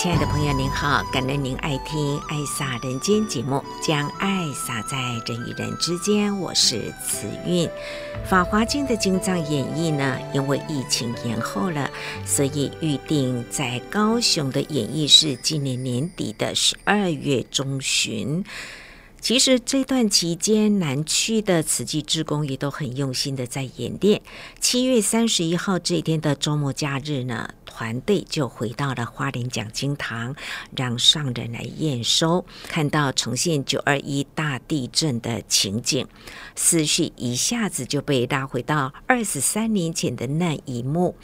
亲爱的朋友，您好！感恩您爱听《爱洒人间》节目，将爱洒在人与人之间。我是慈韵。《法华经》的经藏演绎呢，因为疫情延后了，所以预定在高雄的演绎是今年年底的十二月中旬。其实这段期间，南区的慈济志工也都很用心的在演练。七月三十一号这一天的周末假日呢，团队就回到了花莲讲经堂，让上人来验收，看到重现九二一大地震的情景，思绪一下子就被拉回到二十三年前的那一幕。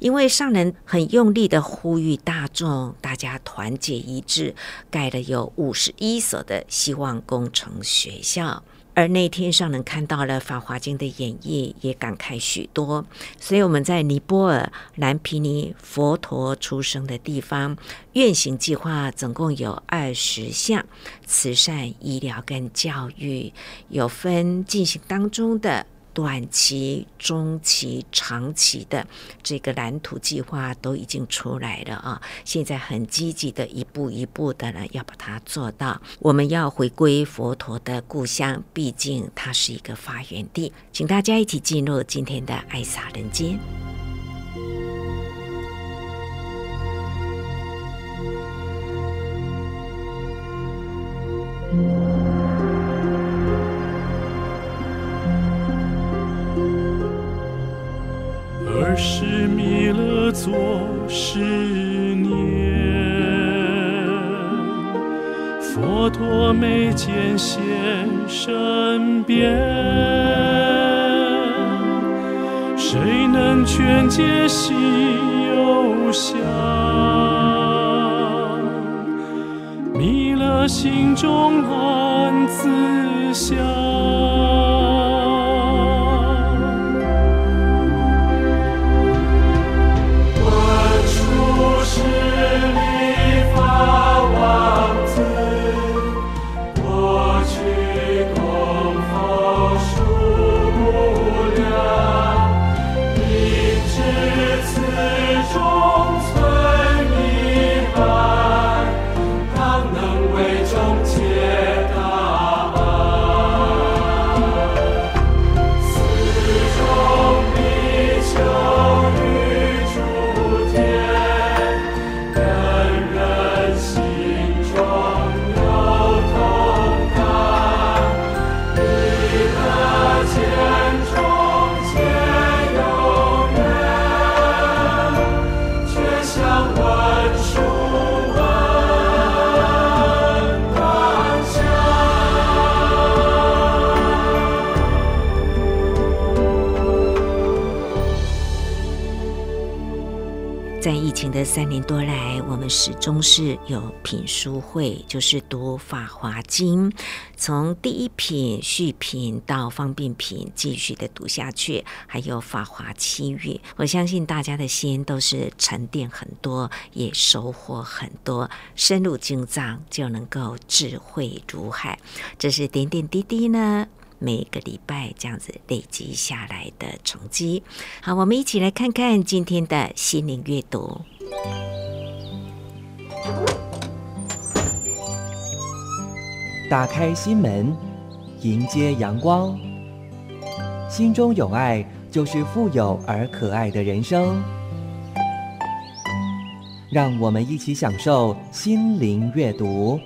因为上人很用力的呼吁大众，大家团结一致，盖了有五十一所的希望工程学校。而那天上人看到了《法华经》的演绎，也感慨许多。所以我们在尼泊尔蓝毗尼佛陀出生的地方，愿行计划总共有二十项，慈善、医疗跟教育有分进行当中的。短期、中期、长期的这个蓝图计划都已经出来了啊！现在很积极的一步一步的呢，要把它做到。我们要回归佛陀的故乡，毕竟它是一个发源地。请大家一起进入今天的爱洒人间。尔时弥勒作是念，佛陀眉间现身边，谁能劝解心忧想？弥勒心中暗自想。在疫情的三年多来，我们始终是有品书会，就是读《法华经》，从第一品、续品到方便品，继续的读下去，还有《法华七月》。我相信大家的心都是沉淀很多，也收获很多。深入经藏，就能够智慧如海。这是点点滴滴呢。每个礼拜这样子累积下来的成绩。好，我们一起来看看今天的心灵阅读。打开心门，迎接阳光。心中有爱，就是富有而可爱的人生。让我们一起享受心灵阅读。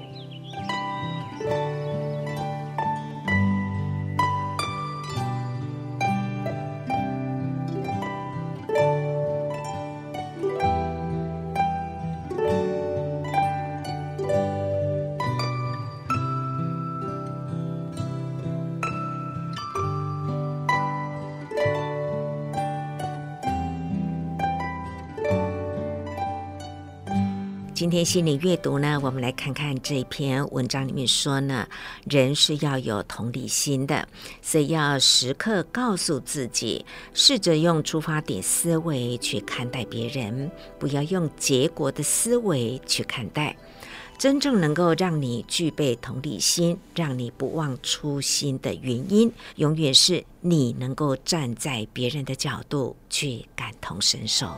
心理阅读呢，我们来看看这篇文章里面说呢，人是要有同理心的，所以要时刻告诉自己，试着用出发点思维去看待别人，不要用结果的思维去看待。真正能够让你具备同理心，让你不忘初心的原因，永远是你能够站在别人的角度去感同身受。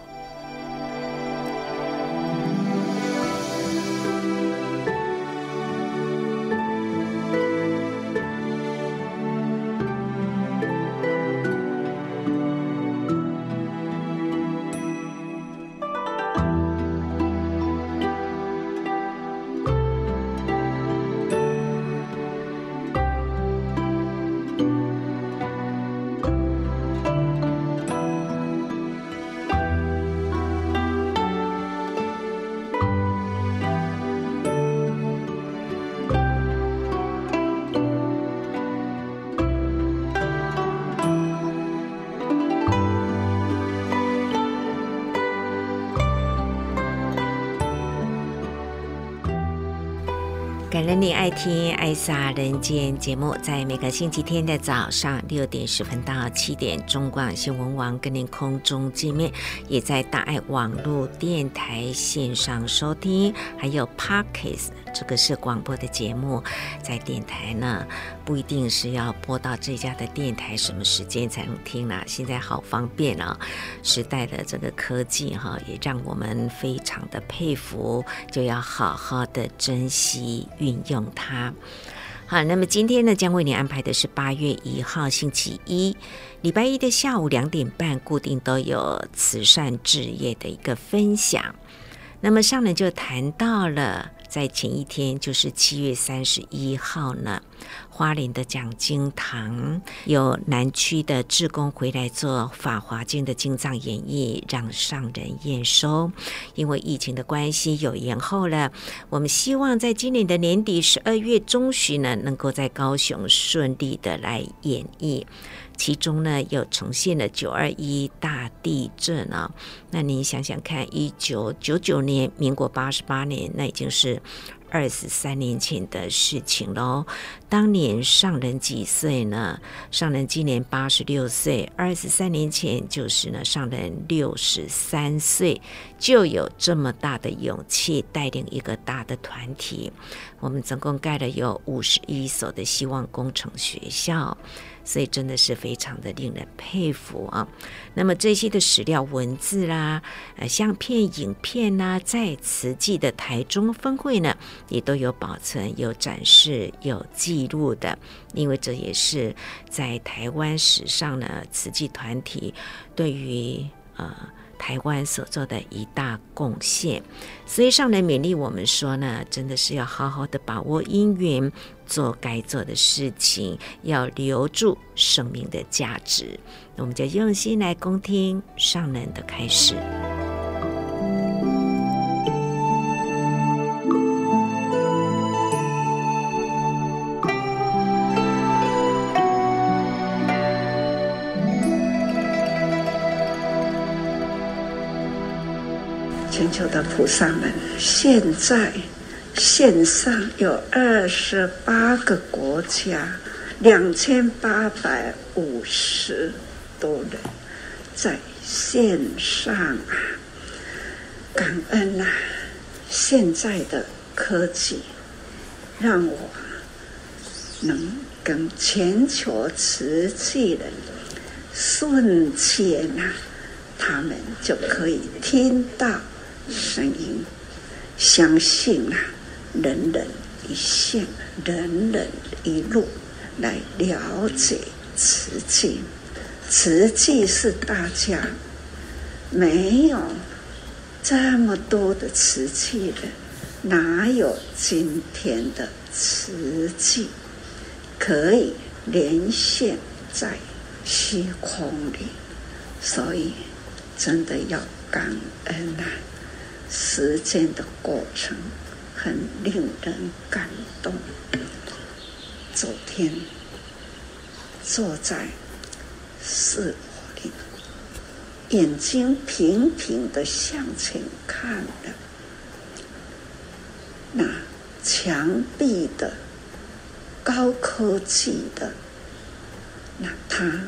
感恩你爱听《爱莎人间》节目，在每个星期天的早上六点十分到七点，中广新闻网跟您空中见面，也在大爱网络电台线上收听，还有 Parkes，这个是广播的节目，在电台呢不一定是要播到这家的电台什么时间才能听啦，现在好方便啊，时代的这个科技哈，也让我们非常的佩服，就要好好的珍惜。运用它，好。那么今天呢，将为你安排的是八月一号星期一，礼拜一的下午两点半，固定都有慈善置业的一个分享。那么上面就谈到了。在前一天，就是七月三十一号呢，花莲的讲经堂有南区的志工回来做《法华经》的经藏演绎，让上人验收。因为疫情的关系，有延后了。我们希望在今年的年底十二月中旬呢，能够在高雄顺利的来演绎。其中呢，又呈现了九二一大地震啊。那您想想看，一九九九年，民国八十八年，那已经是二十三年前的事情喽。当年上人几岁呢？上人今年八十六岁，二十三年前就是呢，上人六十三岁，就有这么大的勇气带领一个大的团体。我们总共盖了有五十一所的希望工程学校。所以真的是非常的令人佩服啊！那么这些的史料文字啦、呃相片、影片呐、在慈济的台中分会呢，也都有保存、有展示、有记录的。因为这也是在台湾史上呢，慈济团体对于呃。台湾所做的一大贡献，所以上人勉励我们说呢，真的是要好好的把握因缘，做该做的事情，要留住生命的价值。那我们就用心来恭听上人的开始。全球的菩萨们，现在线上有二十八个国家，两千八百五十多人在线上啊！感恩啊！现在的科技让我能跟全球瓷器人瞬间啊，他们就可以听到。声音，相信啊，人人一线，人人一路，来了解瓷器。瓷器是大家没有这么多的瓷器的，哪有今天的瓷器可以连线在虚空里？所以，真的要感恩啊！时间的过程很令人感动。昨天坐在寺里，眼睛平平的向前看了，那墙壁的、高科技的，那它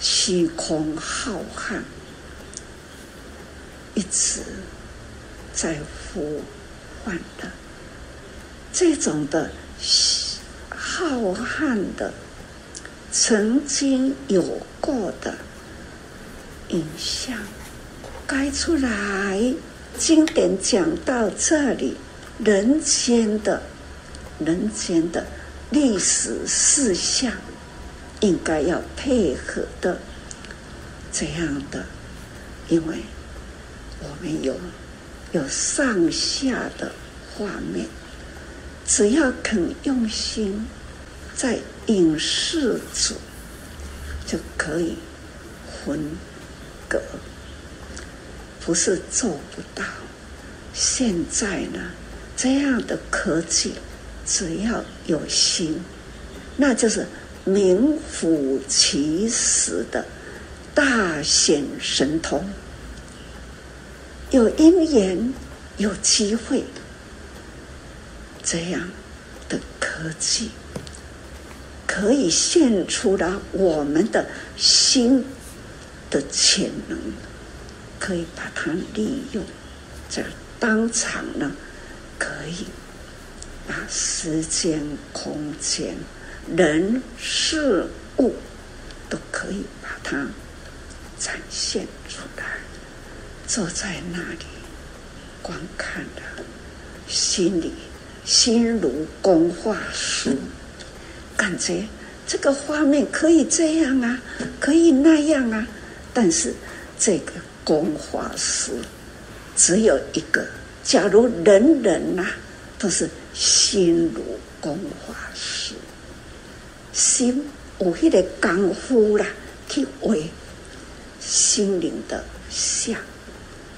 虚空浩瀚，一直在呼换的这种的浩瀚的，曾经有过的影像，该出来。经典讲到这里，人间的、人间的历史事项，应该要配合的这样的，因为我们有有上下的画面，只要肯用心，在影视组就可以分隔。不是做不到。现在呢，这样的科技，只要有心，那就是名副其实的大显神通。有因缘，有机会，这样的科技可以现出了我们的心的潜能。可以把它利用，这当场呢，可以把时间、空间、人、事物都可以把它展现出来。坐在那里观看的，心里心如工画师，感觉这个画面可以这样啊，可以那样啊，但是这个。工画师只有一个。假如人人呐、都是心如工画师，心有那个功夫啦，去画心灵的像，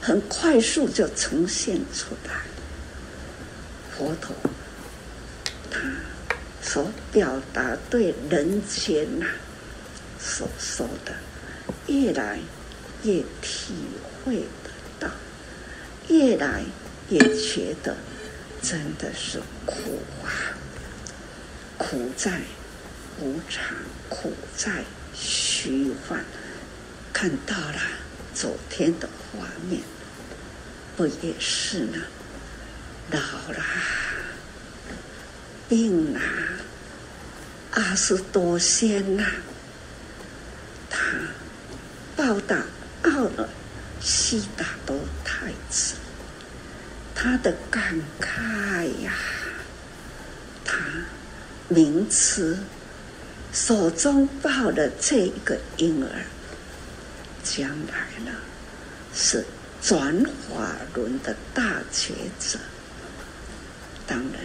很快速就呈现出来。佛陀他所表达对人间呐、所说的，越来。越体会得到，越来越觉得真的是苦啊！苦在无常，苦在虚幻。看到了昨天的画面，不也是呢？老了，病了，阿须多仙呐，他报答。到了悉达多太子，他的感慨呀，他名词手中抱的这一个婴儿，将来呢是转法轮的大觉者，当然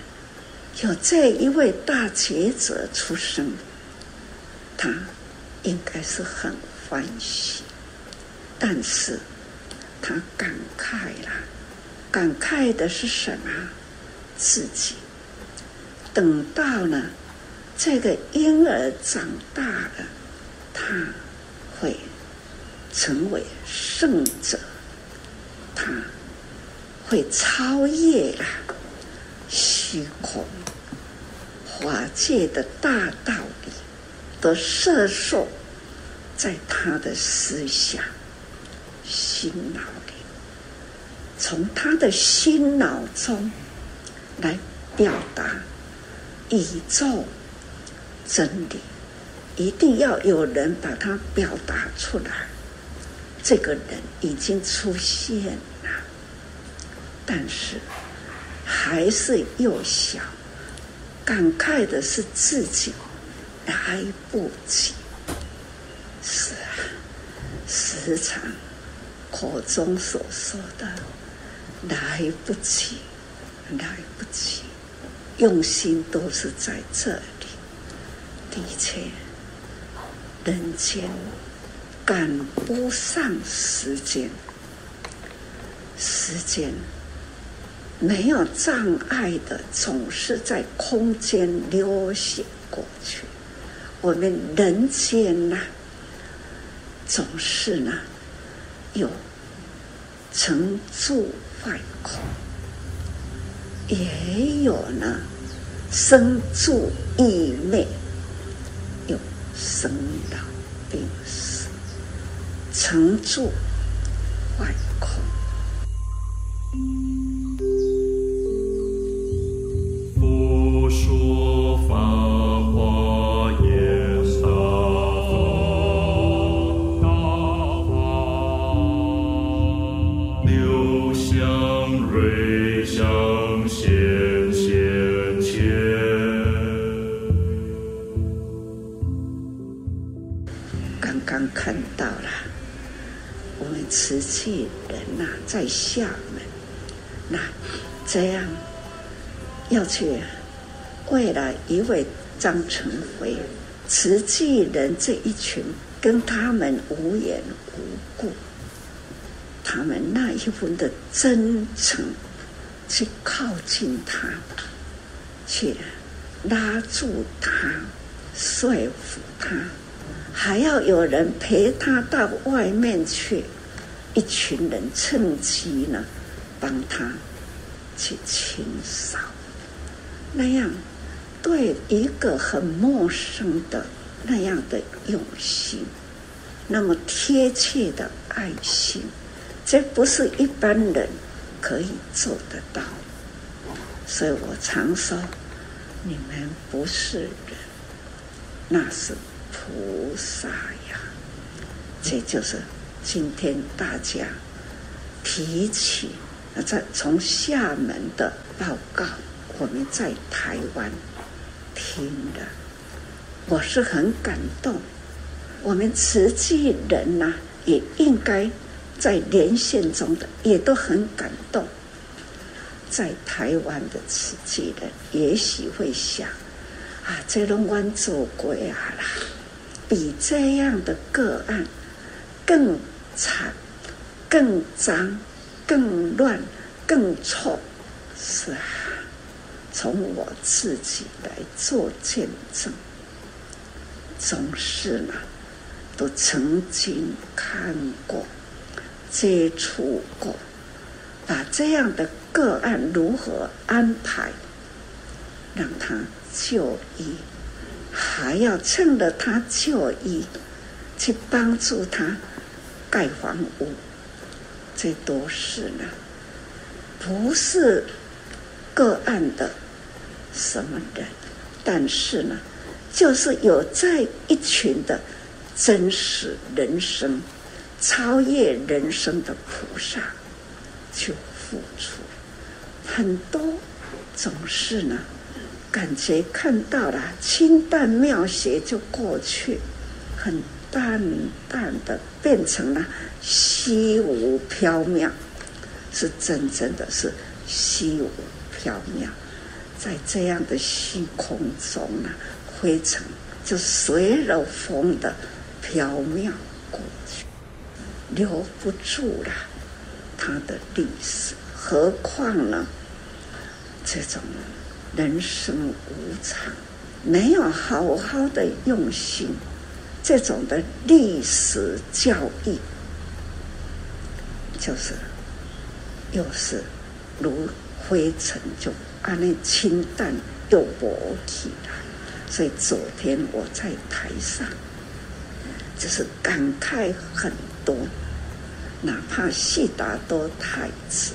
有这一位大觉者出生，他应该是很欢喜。但是，他感慨了，感慨的是什么？自己等到了，这个婴儿长大了，他会成为圣者，他会超越了虚空法界的大道理的摄受，在他的思想。心脑里，从他的心脑中来表达宇宙真理，一定要有人把它表达出来。这个人已经出现了，但是还是幼小，感慨的是自己来不及。是啊，时常。口中所说的“来不及，来不及”，用心都是在这里。的确，人间赶不上时间，时间没有障碍的，总是在空间流行过去。我们人间呐、总是呢。有成住坏空，也有呢，生住异灭，有生老病死，乘坐外空。在厦门，那这样要去为了一位张成辉慈济人这一群跟他们无缘无故，他们那一份的真诚，去靠近他，去拉住他，说服他，还要有人陪他到外面去。一群人趁机呢，帮他去清扫，那样对一个很陌生的那样的用心，那么贴切的爱心，这不是一般人可以做得到。所以我常说，你们不是人，那是菩萨呀，这就是。今天大家提起啊，在从厦门的报告，我们在台湾听了，我是很感动。我们慈济人呐、也应该在连线中的也都很感动。在台湾的慈济人也许会想：啊，这龙湾做鬼啊啦，比这样的个案。更惨、更脏、更乱、更臭，是啊。从我自己来做见证，总是呢，都曾经看过、接触过，把这样的个案如何安排，让他就医，还要趁着他就医，去帮助他。盖房屋，这都是呢，不是个案的什么人，但是呢，就是有在一群的真实人生、超越人生的菩萨去付出，很多总是呢，感觉看到了清淡妙学就过去，很。淡淡的变成了虚无缥缈，是真正的是虚无缥缈，在这样的虚空中呢，灰尘就随了风的缥缈过去，留不住了它的历史。何况呢，这种人生无常，没有好好的用心。这种的历史教育，就是又是如灰尘，就安那清淡又薄体了。所以昨天我在台上，就是感慨很多。哪怕悉达多太子，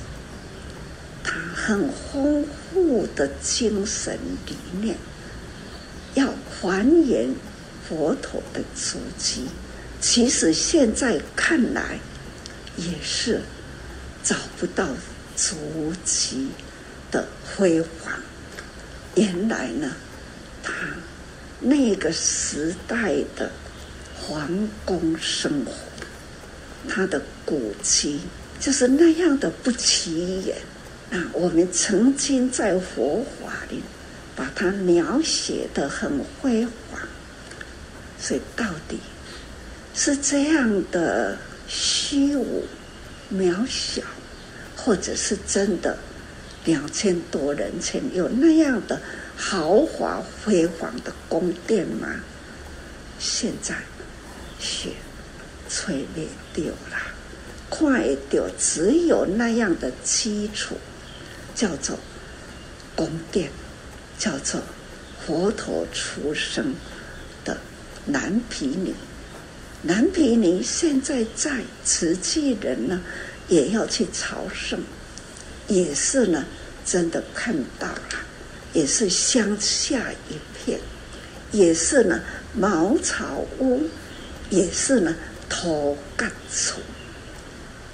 他很丰富的精神理念，要还原。佛陀的足迹，其实现在看来也是找不到足迹的辉煌。原来呢，他那个时代的皇宫生活，他的古迹就是那样的不起眼。那我们曾经在佛法里把它描写得很辉煌。所以到底是这样的虚无渺小，或者是真的两千多人前有那样的豪华辉煌的宫殿吗？现在雪吹灭掉了，快掉，只有那样的基础，叫做宫殿，叫做佛陀出生南皮尼。南皮尼现在在慈济人呢，也要去朝圣，也是呢，真的看到了，也是乡下一片，也是呢，茅草屋，也是呢，土埆厝，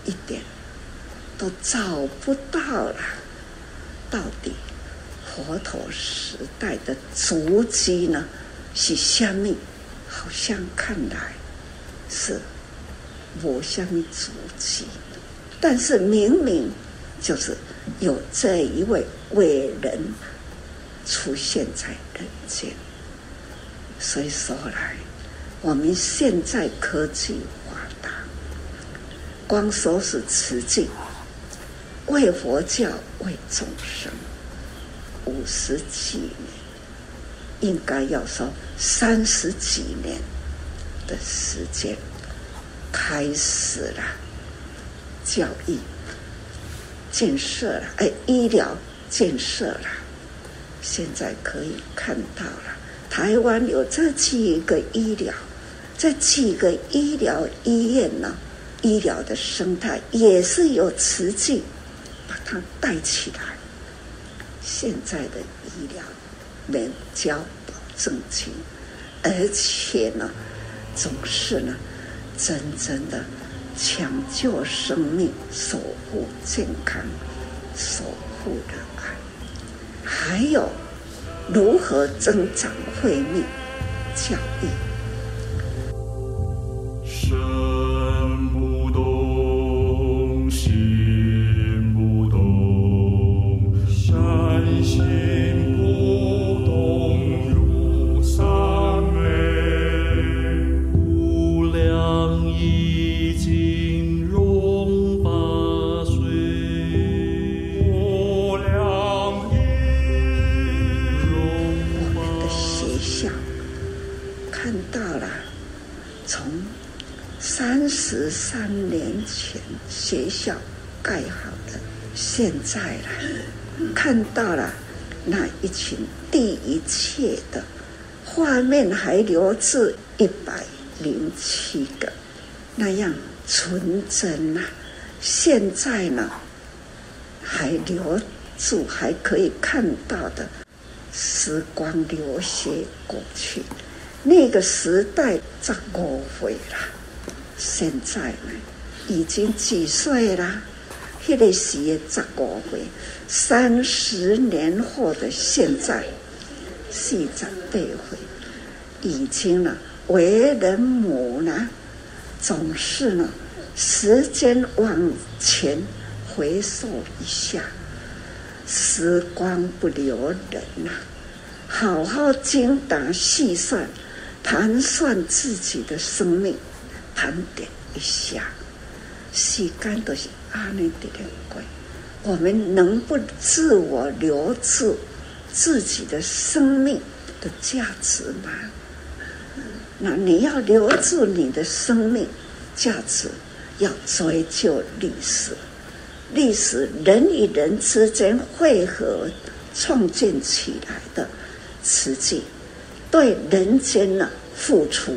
一点都找不到了。到底佛陀时代的足迹呢，是什么？好像看来。是无相足迹，但是明明就是有这一位伟人出现在人间。所以说来，我们现在科技发达，光说是慈济为佛教为众生五十几年，应该要说三十几年。的时间开始了，教育建设了，哎，医疗建设了，现在可以看到了，台湾有这几个医疗，这几个医疗医院呢，医疗的生态也是由慈济把它带起来。现在的医疗能交保证金，而且呢。总是呢，真正的抢救生命、守护健康、守护的爱，还有如何增长慧命教育。学校盖好的，现在了，看到了那一群第一切的画面，还留着一百零七个那样纯真呐。现在呢，还留住，还可以看到的时光流些过去，那个时代早过会了。现在呢？已经几岁了？那个时也十五岁，三十年后的现在，四十八岁，已经了为人母呢，总是呢，时间往前回溯一下，时光不留人呐，好好精打细算，盘算自己的生命，盘点一下。时间都是安尼的过，我们能不自我留住自己的生命的价值吗？那你要留住你的生命价值，要追究历史，历史人与人之间汇合创建起来的慈济，对人间的付出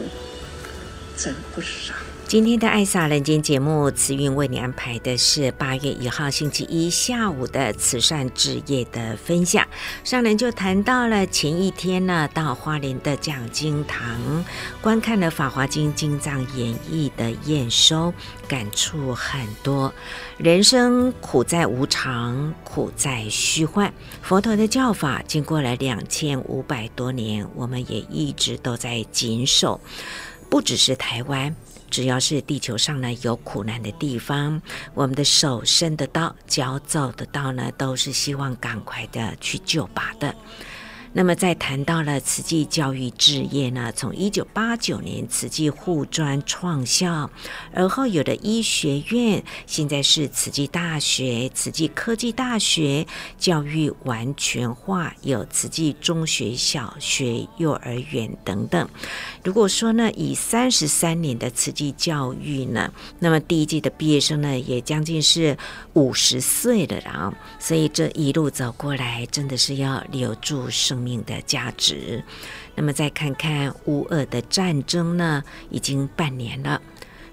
真不少。今天的《爱洒人间》节目，慈云为你安排的是八月一号星期一下午的慈善之夜的分享。上人就谈到了前一天呢，到花莲的讲经堂观看了《法华经》经藏演义的验收，感触很多。人生苦在无常，苦在虚幻。佛陀的教法经过了两千五百多年，我们也一直都在谨守，不只是台湾。只要是地球上呢有苦难的地方，我们的手伸得到，脚走得到呢，都是希望赶快的去救拔的。那么，在谈到了慈济教育置业呢，从一九八九年慈济护专创校，而后有的医学院，现在是慈济大学、慈济科技大学，教育完全化，有慈济中学、小学、幼儿园等等。如果说呢，以三十三年的慈济教育呢，那么第一届的毕业生呢，也将近是五十岁了，然后，所以这一路走过来，真的是要留住生命的价值。那么再看看乌俄的战争呢，已经半年了。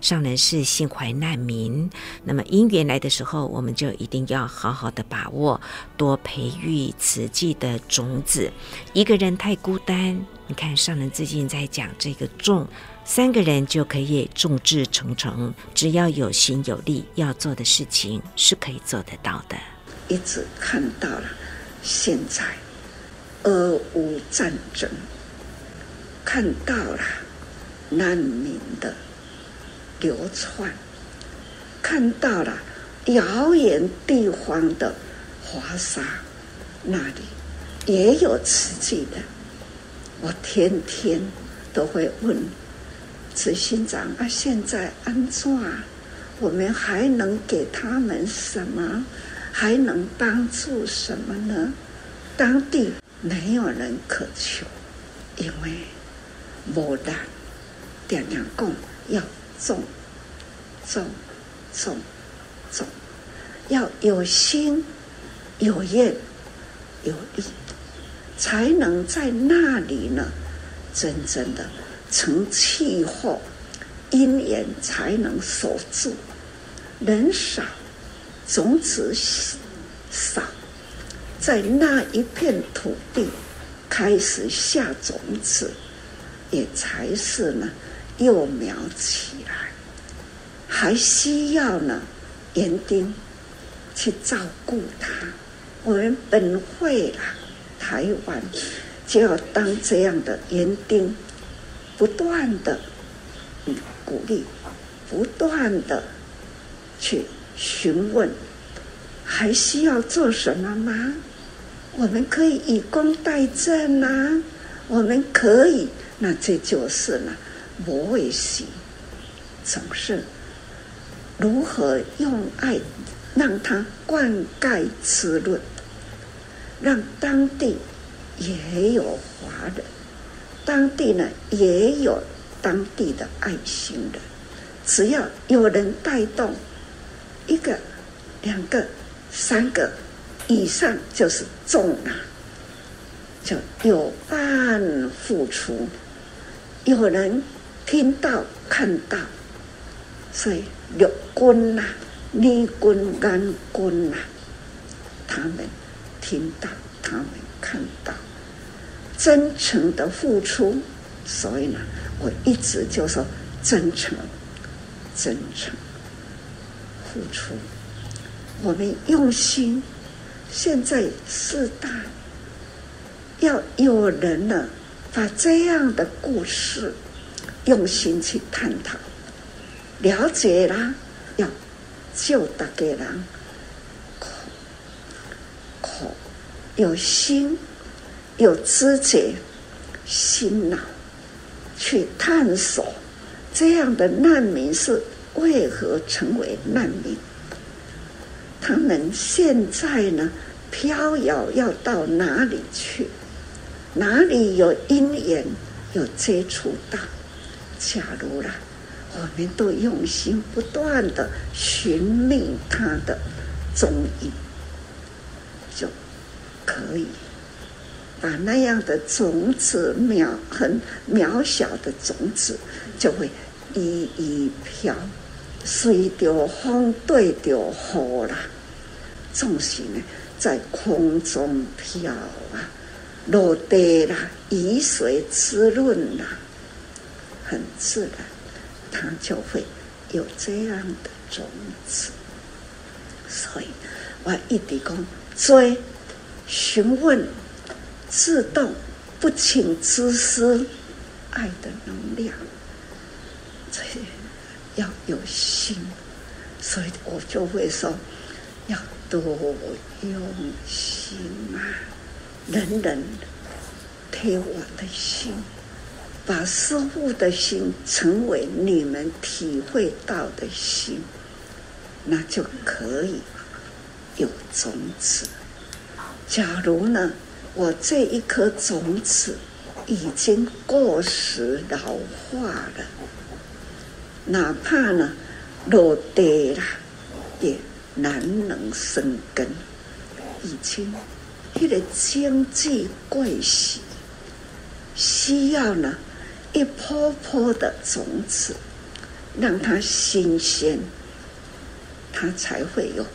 上人是心怀难民，那么因缘来的时候，我们就一定要好好的把握，多培育慈济的种子。一个人太孤单，你看上人最近在讲这个种，三个人就可以众志成城。只要有心有力，要做的事情是可以做得到的。一直看到了现在。俄乌战争，看到了难民的流窜，看到了遥远地方的华沙，那里也有慈济的。我天天都会问执行长啊，现在安怎？我们还能给他们什么？还能帮助什么呢？当地。没有人可求，因为无力。点点供要种，种，种，种，要有心、有愿、有力，才能在那里呢，真正的成气候，因缘才能守住。人少，种子少。在那一片土地开始下种子，也才是呢幼苗起来，还需要呢园丁去照顾它。我们本会啦，台湾就要当这样的园丁，不断的嗯鼓励，不断的去询问，还需要做什么吗？我们可以以工代賑呐、我们可以，那这就是呢，无畏喜，总是如何用爱让他灌溉滋润，让当地也有华人，当地呢也有当地的爱心人，只要有人带动，一个、两个、三个。以上就是重啊，就有伴付出，有人听到看到，所以六军呐、立军、安军呐，他们听到，他们看到，真诚的付出，所以呢，我一直就说真诚，真诚付出，我们用心。现在四大要有人呢，把这样的故事用心去探讨、了解啦，要救大家人，可可有心有知觉、心脑去探索这样的难民是为何成为难民。他们现在呢，飘摇要到哪里去？哪里有因缘有接触到？假如啦，我们都用心不断的寻觅他的踪影，就可以把那样的种子渺很渺小的种子，就会一一飘。随着风，对着雨啦，总是呢在空中飘啊，落地啦，雨水滋润啦，很自然，它就会有这样的种子。所以我一直讲追询问，自动不请自私，爱的能量。这要有心，所以我就会说，要多用心啊！人人贴我的心，把师父的心成为你们体会到的心，那就可以有种子。假如呢，我这一颗种子已经过时老化了，哪怕呢落地了，也难能生根。已经，那个经济贵喜，需要呢一波波的种子，让它新鲜，它才会有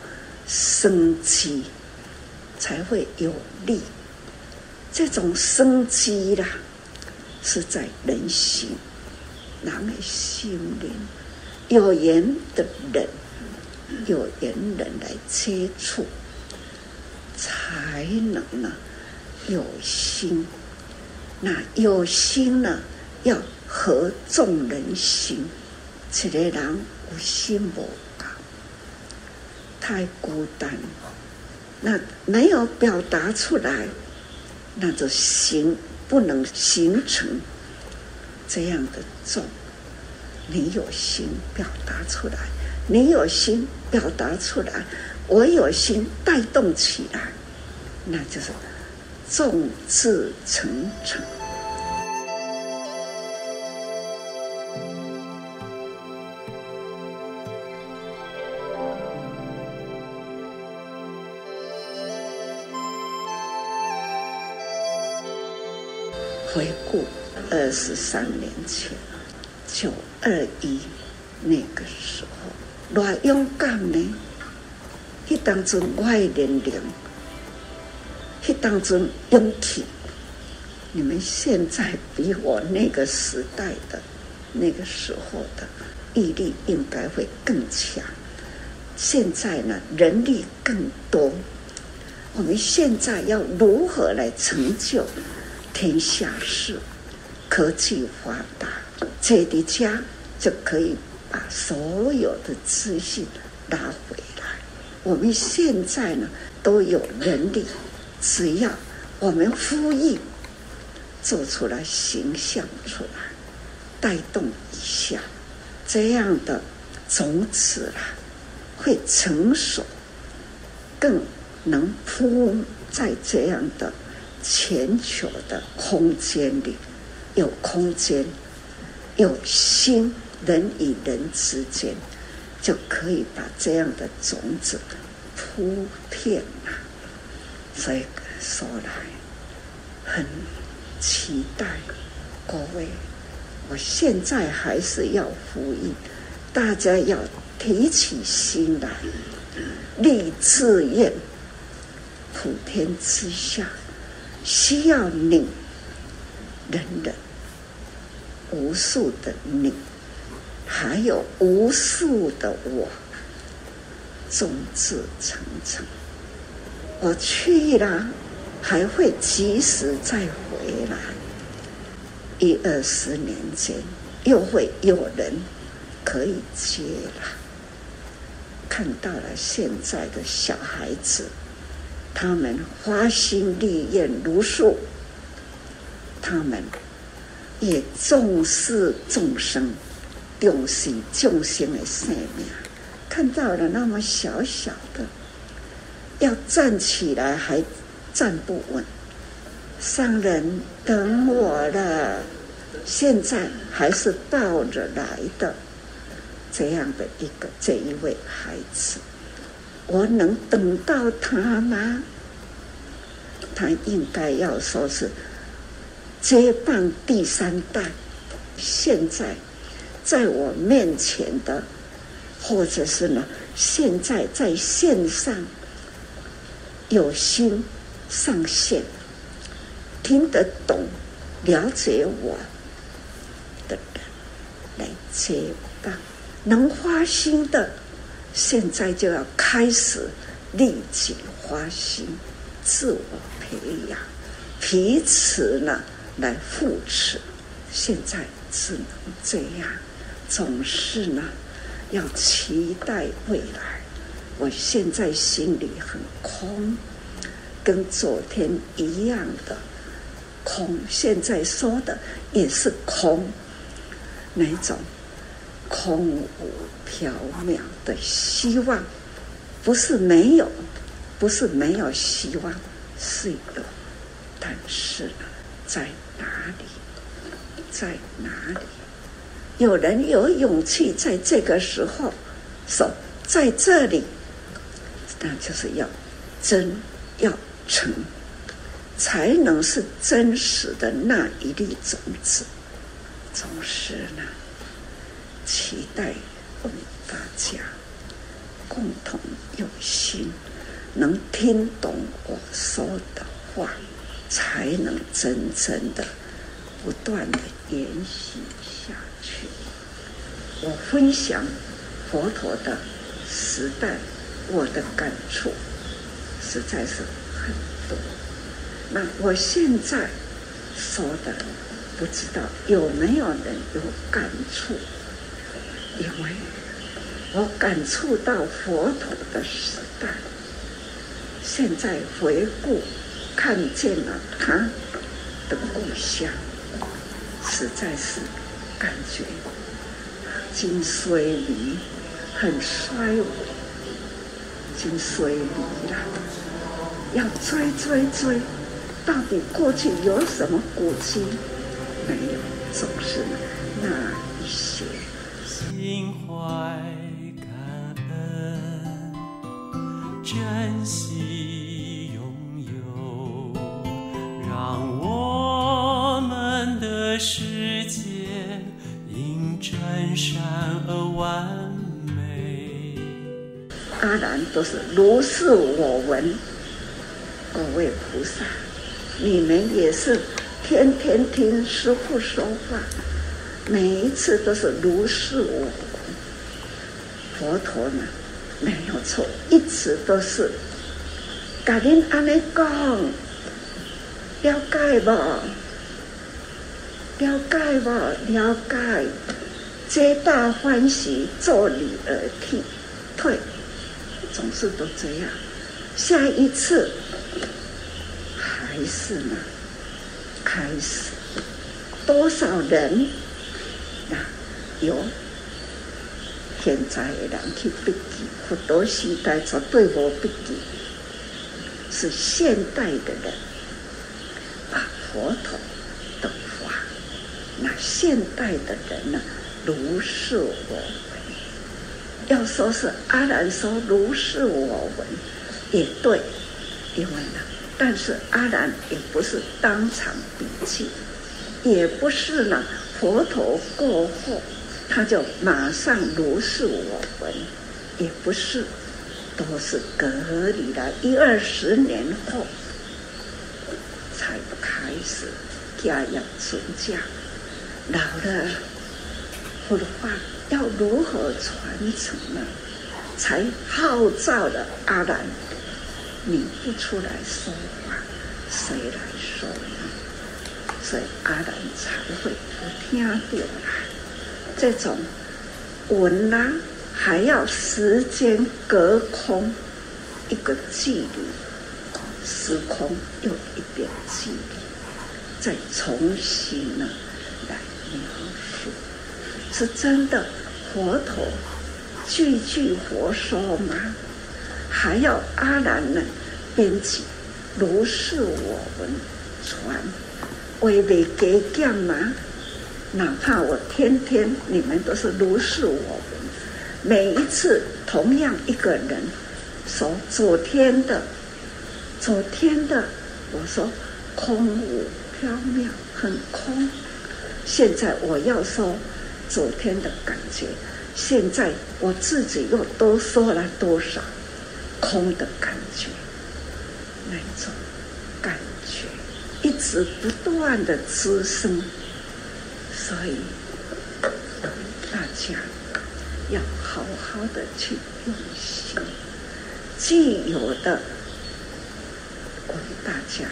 生机。才会有力。这种生机啦，是在人心，人的心灵。有缘的人，有缘人来接触，才能呢有心。那有心呢，要合众人心。这个人有心无够，太孤单。那没有表达出来，那就形不能形成这样的众。你有心表达出来，你有心表达出来，我有心带动起来，那就是众志成城。回顾二十三年前，九二一那个时候，多勇敢呢！去当中我的年龄，那当中勇气，你们现在比我那个时代的那个时候的毅力应该会更强。现在呢，人力更多，我们现在要如何来成就？天下事，科技发达，这的家就可以把所有的资讯拿回来。我们现在呢都有能力，只要我们呼应，做出来形象出来，带动一下，这样的种子啊会成熟，更能铺在这样的。全球的空间里，有空间，有心，人与人之间，就可以把这样的种子铺遍了。所以说来，很期待各位。我现在还是要呼吁大家要提起心来，立志愿，普天之下。需要你，人人，无数的你，还有无数的我，众志成城。我去了，还会及时再回来。一二十年间，又会有人可以接了。看到了现在的小孩子。他们花心立愿如数，他们也重视众生，重视众生的生命。看到了那么小小的，要站起来还站不稳，上人等我了，现在还是抱着来的，这样的一个这一位孩子。我能等到他吗？他应该要说是接棒第三代。现在在我面前的，或者是呢，现在在线上有心上线，听得懂、了解我的人来接棒，能花心的。现在就要开始立即花心，自我培养，彼此呢来扶持。现在只能这样，总是呢要期待未来。我现在心里很空，跟昨天一样的，空，现在说的也是空，哪种空无缥缈的希望？不是没有，不是没有希望，是有，但是在哪里？在哪里？有人有勇气在这个时候说，在这里，那就是要真要诚，才能是真实的那一粒种子。总是呢，期待我们大家。共同用心，能听懂我说的话，才能真正的不断的延续。我分享佛陀的时代，我的感触实在是很多。那我现在说的，不知道有没有人有感触，因为。我感触到佛陀的时代，现在回顾看见了他的故乡，实在是感觉筋衰离，很衰微，筋衰离了。要追追追，到底过去有什么古迹？没有，总是那一些心怀感恩。珍惜都是如是我闻，各位菩萨，你们也是天天听师父说话，每一次都是如是我闻。佛陀呢？没有错，一直都是。甲恁安尼讲，了解不？了解不？了解。皆大欢喜，作礼而退，退，总是都这样。下一次还是呢？开始多少人啊？有。现在的人去笔记，佛陀时代绝对无笔记，是现代的人把佛陀的话，那现代的人呢，如是我。要说是阿兰说如是我闻，也对，因为呢，但是阿兰也不是当场笔记，也不是呢，佛陀过后。他就马上如是我闻，也不是，都是隔离了一二十年后才开始家养孙家。老了，佛的话要如何传承呢？才号召了阿兰，你不出来说话，谁来说呢？所以阿兰才会不听到了。这种文呢，还要时间隔空一个距离，时空又一点距离，再重新呢来描述，是真的佛陀句句佛说吗？还要阿难呢编辑如是我闻传，为为给讲吗？哪怕我天天你们都是如是我闻，每一次同样一个人说昨天的，昨天的我说空无缥缈很空，现在我要说昨天的感觉，现在我自己又多说了多少空的感觉，那种感觉一直不断的滋生。所以，大家要好好的去用心，既有的，我们大家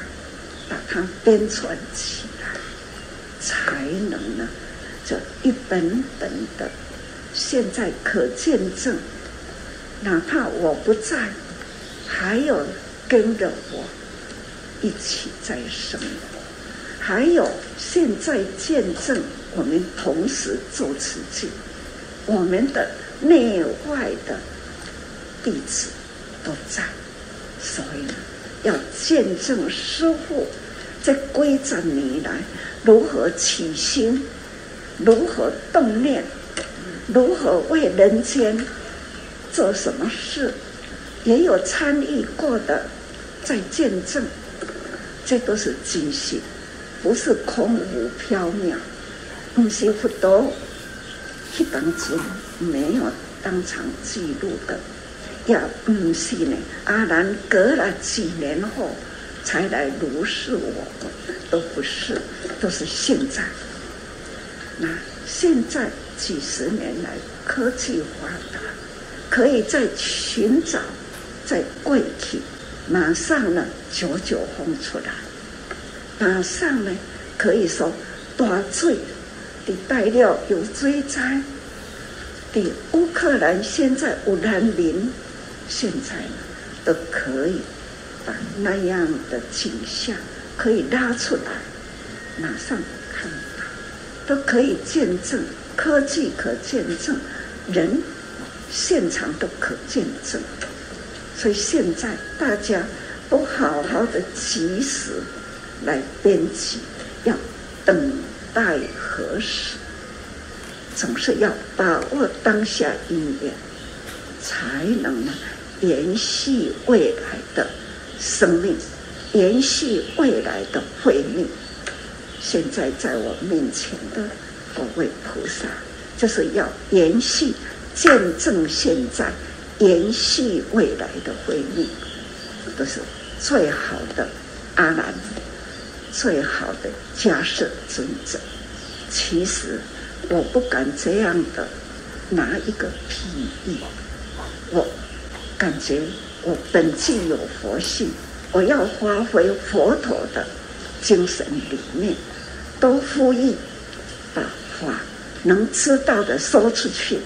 把它编纂起来，才能呢，就一本本的，现在可见证。哪怕我不在，还有跟着我一起在生活。还有现在见证我们同时做慈济，我们的内外的弟子都在，所以，要见证师父这归着你来如何起心，如何动念，如何为人间做什么事，也有参与过的在见证，这都是惊喜。不是空无缥缈，不是佛陀去当中没有当场记录的，也不是呢。阿兰隔了几年后才来如是我，都不是，都是现在。那现在几十年来科技发达，可以在寻找，在柜体，马上呢，九九风出来。马上呢，可以说大水的带料有追灾的乌克兰现在乌兰林，现在呢都可以把那样的景象可以拉出来，马上，都可以见证，科技可见证，人现场都可见证，所以现在大家都好好的及时。来编辑，要等待何时？总是要把握当下因缘，才能呢延续未来的生命，延续未来的慧命。现在在我面前的各位菩萨，就是要延续、见证现在、延续未来的慧命，都是最好的阿难。最好的迦叶尊者，其实我不敢这样的拿一个比喻，我感觉我本具有佛性，我要发挥佛陀的精神理念，都呼吁把话能知道的说出去，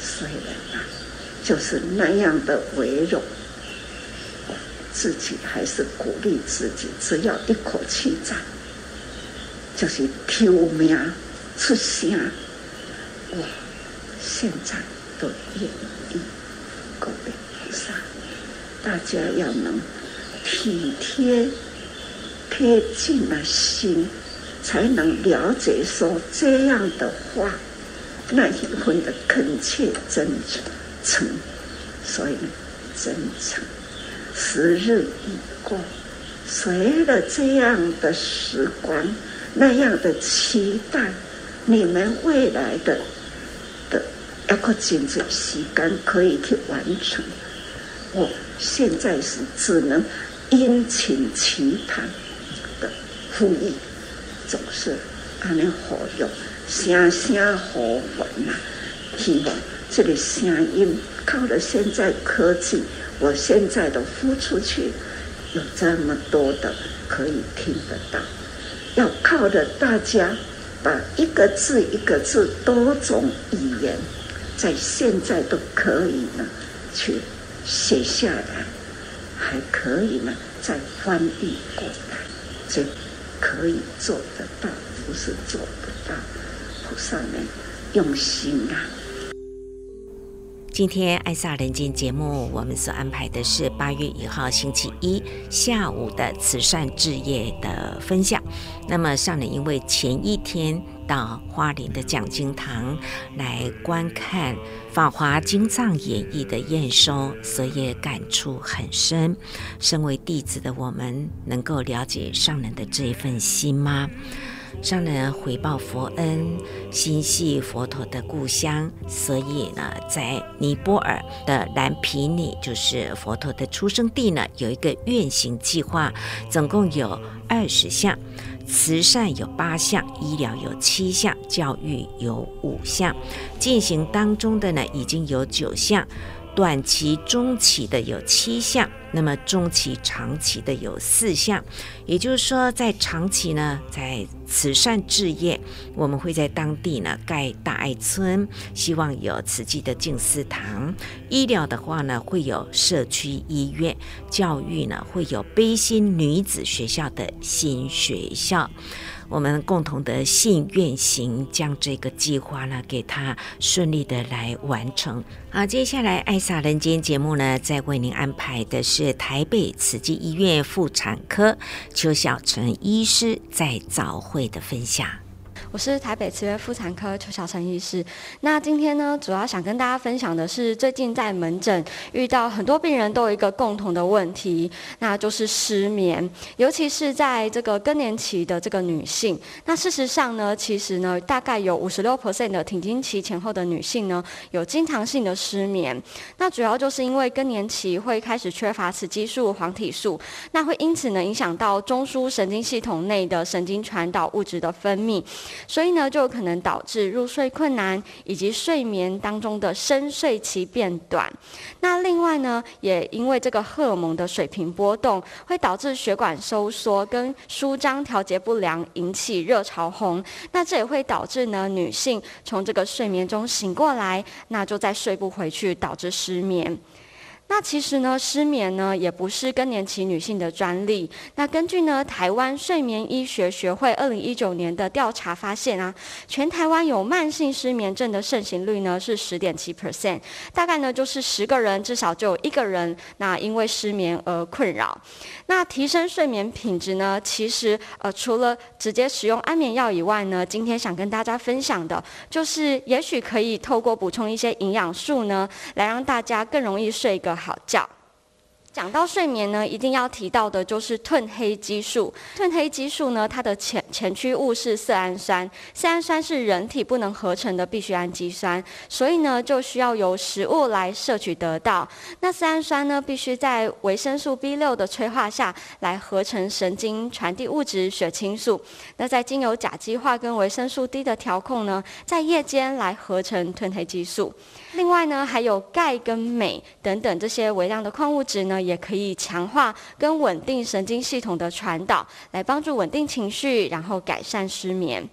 所以呢，就是那样的为荣。自己还是鼓励自己，只要一口气在，就是救命出声。我现在都愿意，各位菩萨，大家要能体贴、贴近了心，才能了解说这样的话，那一份的恳切真诚，所以真诚。时日已过，随着这样的时光，那样的期待，你们未来的的要靠紧着时间可以去完成。我现在是只能殷勤期盼的呼吁，总是安尼呼吁，声声呼唤呐，希望这个声音靠了现在科技。我现在都呼出去，有这么多的可以听得到，要靠着大家把一个字一个字多种语言，在现在都可以呢去写下来，还可以呢再翻译过来，这可以做得到，不是做不到。菩萨们用心啊！今天《爱萨人间》节目，我们所安排的是八月一号星期一下午的慈善置业的分享。那么上人因为前一天到花莲的讲经堂来观看《法华经藏演义》的验收，所以感触很深。身为弟子的我们，能够了解上人的这一份心吗？上人回报佛恩，心系佛陀的故乡，所以呢，在尼泊尔的蓝毗尼，就是佛陀的出生地呢，有一个愿行计划，总共有二十项，慈善有八项，医疗有七项，教育有五项，进行当中的呢，已经有九项。短期、中期的有七项，那么中期、长期的有四项。也就是说，在长期呢，在慈善事业，我们会在当地呢盖大爱村，希望有慈济的静思堂；医疗的话呢，会有社区医院；教育呢，会有悲心女子学校的新学校。我们共同的信愿行，将这个计划呢，给他顺利的来完成。好，接下来爱洒人间节目呢，再为您安排的是台北慈济医院妇产科邱小成医师在早会的分享。我是台北慈院妇产科邱小成医师。那今天呢，主要想跟大家分享的是，最近在门诊遇到很多病人都有一个共同的问题，那就是失眠，尤其是在这个更年期的这个女性。那事实上呢，其实呢，大概有五十六 percent 的停经期前后的女性呢，有经常性的失眠。那主要就是因为更年期会开始缺乏雌激素、黄体素，那会因此呢，影响到中枢神经系统内的神经传导物质的分泌。所以呢，就有可能导致入睡困难，以及睡眠当中的深睡期变短。那另外呢，也因为这个荷尔蒙的水平波动，会导致血管收缩跟舒张调节不良，引起热潮红。那这也会导致呢，女性从这个睡眠中醒过来，那就再睡不回去，导致失眠。那其实呢，失眠呢也不是更年期女性的专利。那根据呢台湾睡眠医学学会二零一九年的调查发现啊，全台湾有慢性失眠症的盛行率呢是十点七 percent，大概呢就是十个人至少就有一个人那因为失眠而困扰。那提升睡眠品质呢，其实呃除了直接使用安眠药以外呢，今天想跟大家分享的就是，也许可以透过补充一些营养素呢，来让大家更容易睡个好觉。讲到睡眠呢，一定要提到的就是褪黑激素。褪黑激素呢，它的前前驱物是色氨酸，色氨酸是人体不能合成的必需氨基酸，所以呢，就需要由食物来摄取得到。那色氨酸呢，必须在维生素 B 六的催化下来合成神经传递物质血清素。那在经由甲基化跟维生素 D 的调控呢，在夜间来合成褪黑激素。另外呢，还有钙跟镁等等这些微量的矿物质呢，也可以强化跟稳定神经系统的传导，来帮助稳定情绪，然后改善失眠。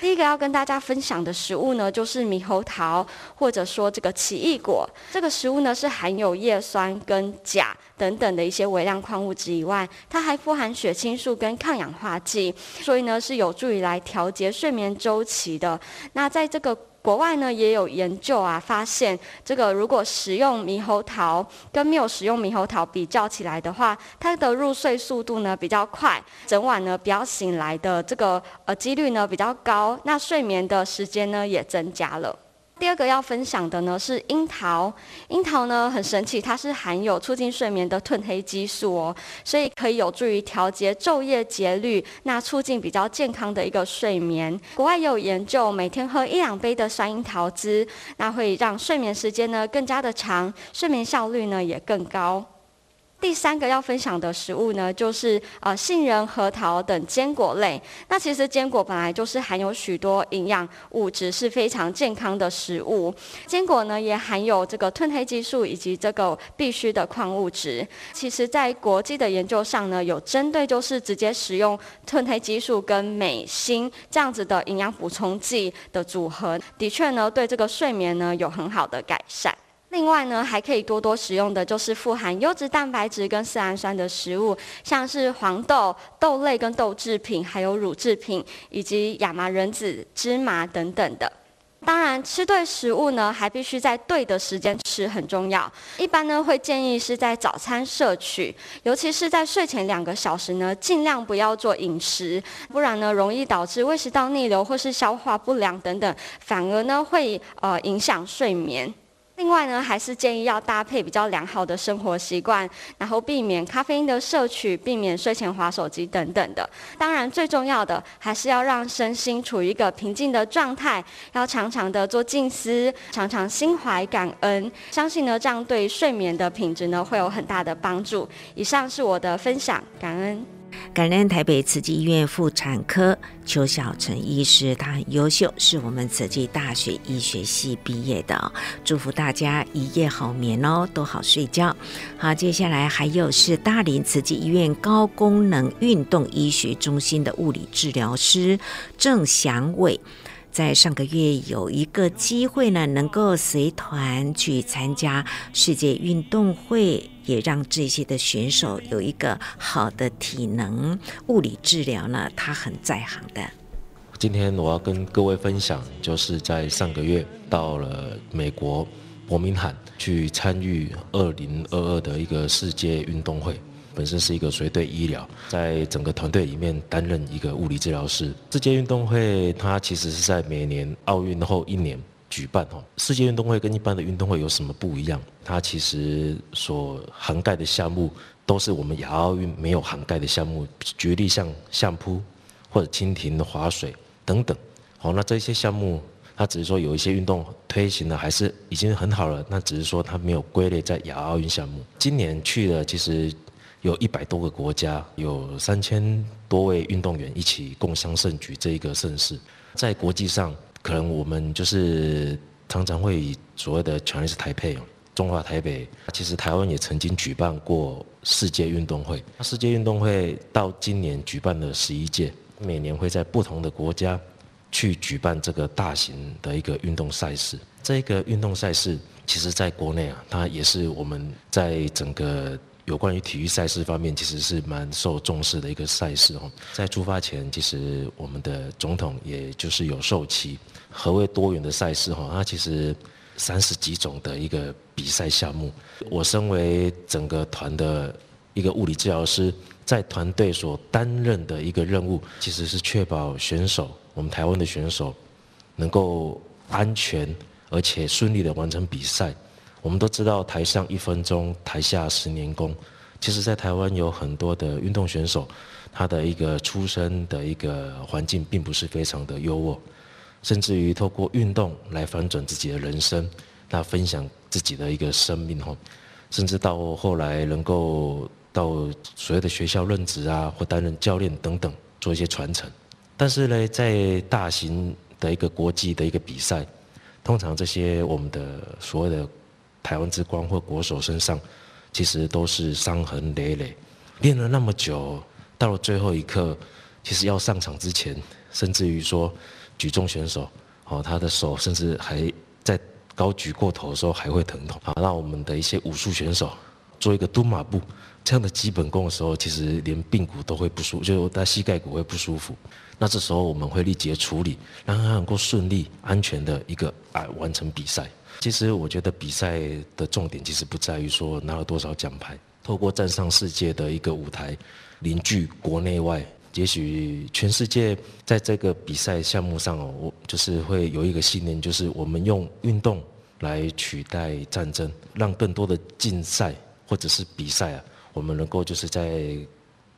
第一个要跟大家分享的食物呢，就是猕猴桃，或者说这个奇异果。这个食物呢，是含有叶酸跟钾等等的一些微量矿物质以外，它还富含血清素跟抗氧化剂，所以呢，是有助于来调节睡眠周期的。那在这个国外呢，也有研究啊，发现这个如果食用猕猴桃跟没有食用猕猴桃比较起来的话，它的入睡速度呢比较快，整晚呢比较醒来的这个呃几率呢比较高，那睡眠的时间呢也增加了。第二个要分享的呢是樱桃，樱桃呢很神奇，它是含有促进睡眠的褪黑激素哦，所以可以有助于调节昼夜节律，那促进比较健康的一个睡眠。国外也有研究，每天喝一两杯的酸樱桃汁，那会让睡眠时间呢更加的长，睡眠效率呢也更高。第三个要分享的食物呢，就是呃杏仁、核桃等坚果类。那其实坚果本来就是含有许多营养物质，是非常健康的食物。坚果呢也含有这个褪黑激素以及这个必需的矿物质。其实，在国际的研究上呢，有针对就是直接使用褪黑激素跟镁、锌这样子的营养补充剂的组合，的确呢对这个睡眠呢有很好的改善。另外呢，还可以多多食用的，就是富含优质蛋白质跟色氨酸的食物，像是黄豆、豆类跟豆制品，还有乳制品，以及亚麻仁籽、芝麻等等的。当然，吃对食物呢，还必须在对的时间吃，很重要。一般呢，会建议是在早餐摄取，尤其是在睡前两个小时呢，尽量不要做饮食，不然呢，容易导致胃食道逆流或是消化不良等等，反而呢，会呃影响睡眠。另外呢，还是建议要搭配比较良好的生活习惯，然后避免咖啡因的摄取，避免睡前滑手机等等的。当然，最重要的还是要让身心处于一个平静的状态，要常常的做静思，常常心怀感恩。相信呢，这样对睡眠的品质呢会有很大的帮助。以上是我的分享，感恩。感恩台北慈济医院妇产科邱小成医师，他很优秀，是我们慈济大学医学系毕业的。祝福大家一夜好眠哦，都好睡觉。好，接下来还有是大林慈济医院高功能运动医学中心的物理治疗师郑祥伟。在上个月有一个机会呢，能够随团去参加世界运动会，也让这些的选手有一个好的体能。物理治疗呢，他很在行的。今天我要跟各位分享，就是在上个月到了美国伯明翰去参与二零二二的一个世界运动会。本身是一个随队医疗，在整个团队里面担任一个物理治疗师。世界运动会它其实是在每年奥运后一年举办哦。世界运动会跟一般的运动会有什么不一样？它其实所涵盖的项目都是我们亚奥运没有涵盖的项目，举例像相扑或者蜻蜓、划水等等。好，那这些项目它只是说有一些运动推行的还是已经很好了，那只是说它没有归类在亚奥运项目。今年去的其实。有一百多个国家，有三千多位运动员一起共襄盛举这一个盛事。在国际上，可能我们就是常常会以所谓的 Chinese Taipei 中华台北。其实台湾也曾经举办过世界运动会。世界运动会到今年举办了十一届，每年会在不同的国家去举办这个大型的一个运动赛事。这个运动赛事，其实在国内啊，它也是我们在整个。有关于体育赛事方面，其实是蛮受重视的一个赛事哦。在出发前，其实我们的总统也就是有授旗。何谓多元的赛事哈？它其实三十几种的一个比赛项目。我身为整个团的一个物理治疗师，在团队所担任的一个任务，其实是确保选手，我们台湾的选手能够安全而且顺利的完成比赛。我们都知道，台上一分钟，台下十年功。其实，在台湾有很多的运动选手，他的一个出生的一个环境并不是非常的优渥，甚至于透过运动来反转自己的人生，那分享自己的一个生命吼，甚至到后来能够到所谓的学校任职啊，或担任教练等等，做一些传承。但是呢，在大型的一个国际的一个比赛，通常这些我们的所谓的台湾之光或国手身上，其实都是伤痕累累，练了那么久，到了最后一刻，其实要上场之前，甚至于说举重选手，哦，他的手甚至还在高举过头的时候还会疼痛。好，那我们的一些武术选手做一个蹲马步这样的基本功的时候，其实连髌骨都会不舒服，就他膝盖骨会不舒服。那这时候我们会立即处理，让他能够顺利、安全的一个啊完成比赛。其实我觉得比赛的重点其实不在于说拿了多少奖牌，透过站上世界的一个舞台，凝聚国内外，也许全世界在这个比赛项目上哦，我就是会有一个信念，就是我们用运动来取代战争，让更多的竞赛或者是比赛啊，我们能够就是在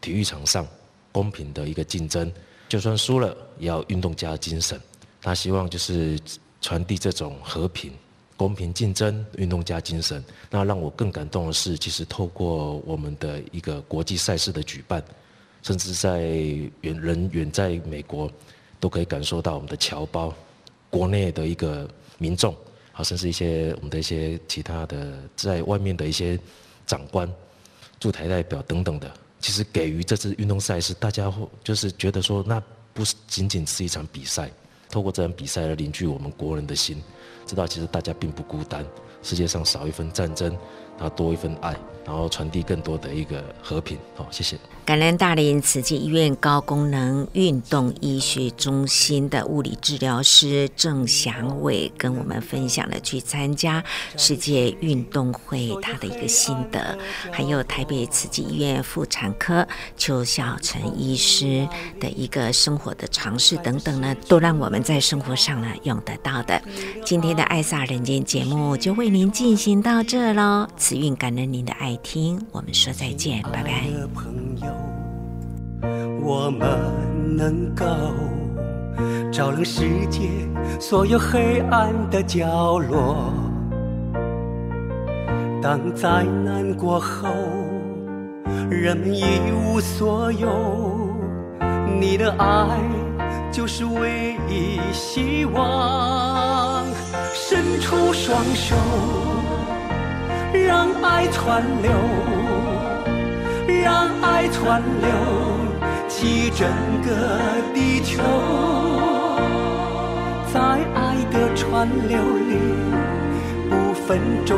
体育场上公平的一个竞争，就算输了也要运动家精神。他希望就是传递这种和平。公平竞争，运动家精神。那让我更感动的是，其实透过我们的一个国际赛事的举办，甚至在远人远在美国，都可以感受到我们的侨胞，国内的一个民众，啊，甚至一些我们的一些其他的在外面的一些长官、驻台代表等等的，其实给予这次运动赛事，大家会就是觉得说，那不是仅仅是一场比赛，透过这场比赛来凝聚我们国人的心。知道其实大家并不孤单，世界上少一份战争，然后多一份爱，然后传递更多的一个和平。好，谢谢。感恩大林慈济医院高功能运动医学中心的物理治疗师郑祥伟跟我们分享了去参加世界运动会他的一个心得，还有台北慈济医院妇产科邱小成医师的一个生活的尝试等等呢，都让我们在生活上呢用得到的。今天的爱萨人间节目就为您进行到这喽，慈韵感恩您的爱听，我们说再见，拜拜。我们能够照亮世界所有黑暗的角落。当灾难过后，人们一无所有，你的爱就是唯一希望。伸出双手，让爱传流，让爱传流，起整个地球，在爱的传流里。不分种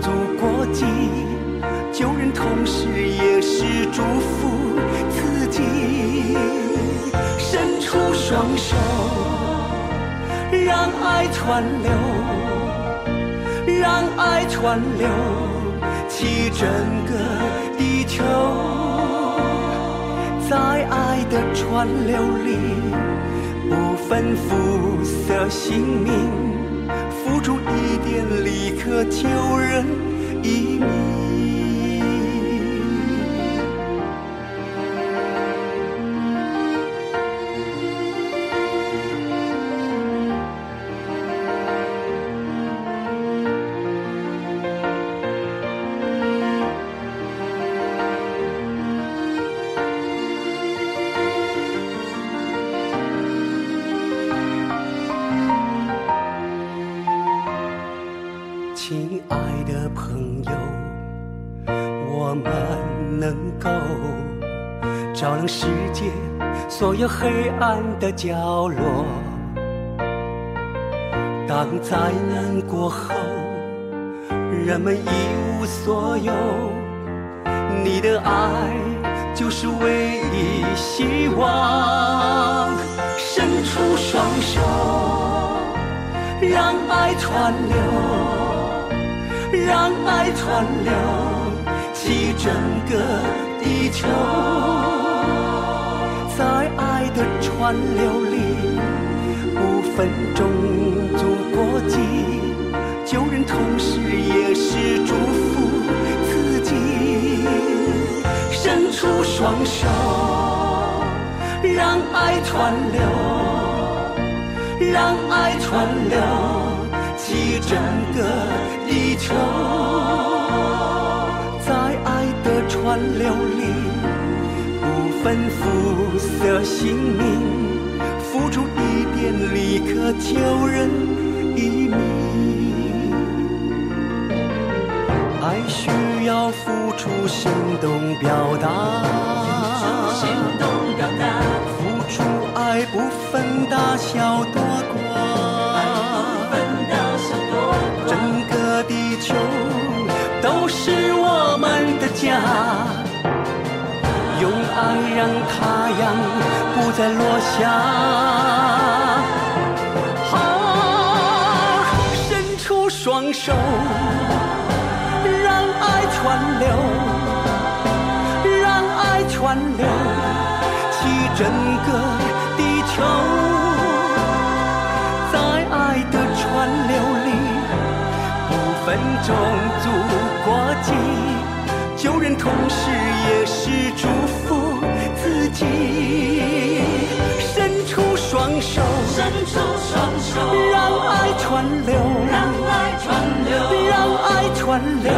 族国籍，救人同时也是祝福自己。伸出双手，让爱传流，让爱川流，起整个地球，在爱的川流里，不分肤色姓名。付出一点立刻救人一命。的角落，当灾难过后，人们一无所有，你的爱就是唯一希望。伸出双手，让爱传流，让爱传流，起整个地球。在爱爱的川流里，不分种族国籍，救人同时也是祝福自己。伸出双手，让爱传流，让爱传流，起整个地球，在爱的川流里。分肤色姓名，付出一点立刻救人一命。爱需要付出行动表达，行动表达，付出爱不分大小多寡，不分大小多寡，整个地球都是我们的家。用爱让太阳不再落下，啊，伸出双手，让爱传流，让爱传流，起整个地球，在爱的传流里，不分种族国籍。救人同时也是祝福自己，伸出双手，伸出双手，让爱传流，让爱传流，让爱传流，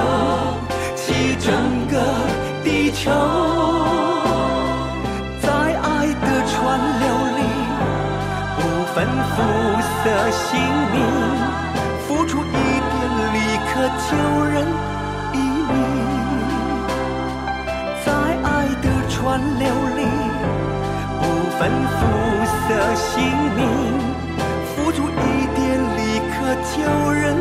起整个地球，在爱的川流里，不分肤色姓名，付出一点力可救人。川流里，不分肤色姓名，付出一点立刻救人。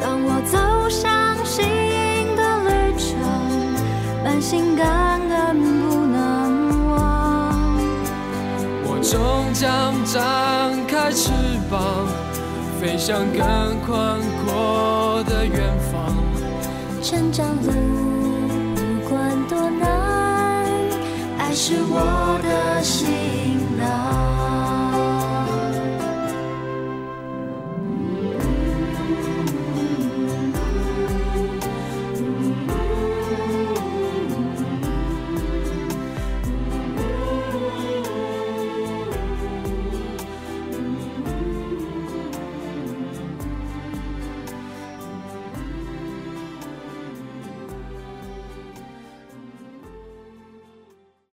当我走上新的旅程，满心感恩不能忘。我终将张开翅膀，飞向更宽阔的远方。成长路不管多难。爱是我的心。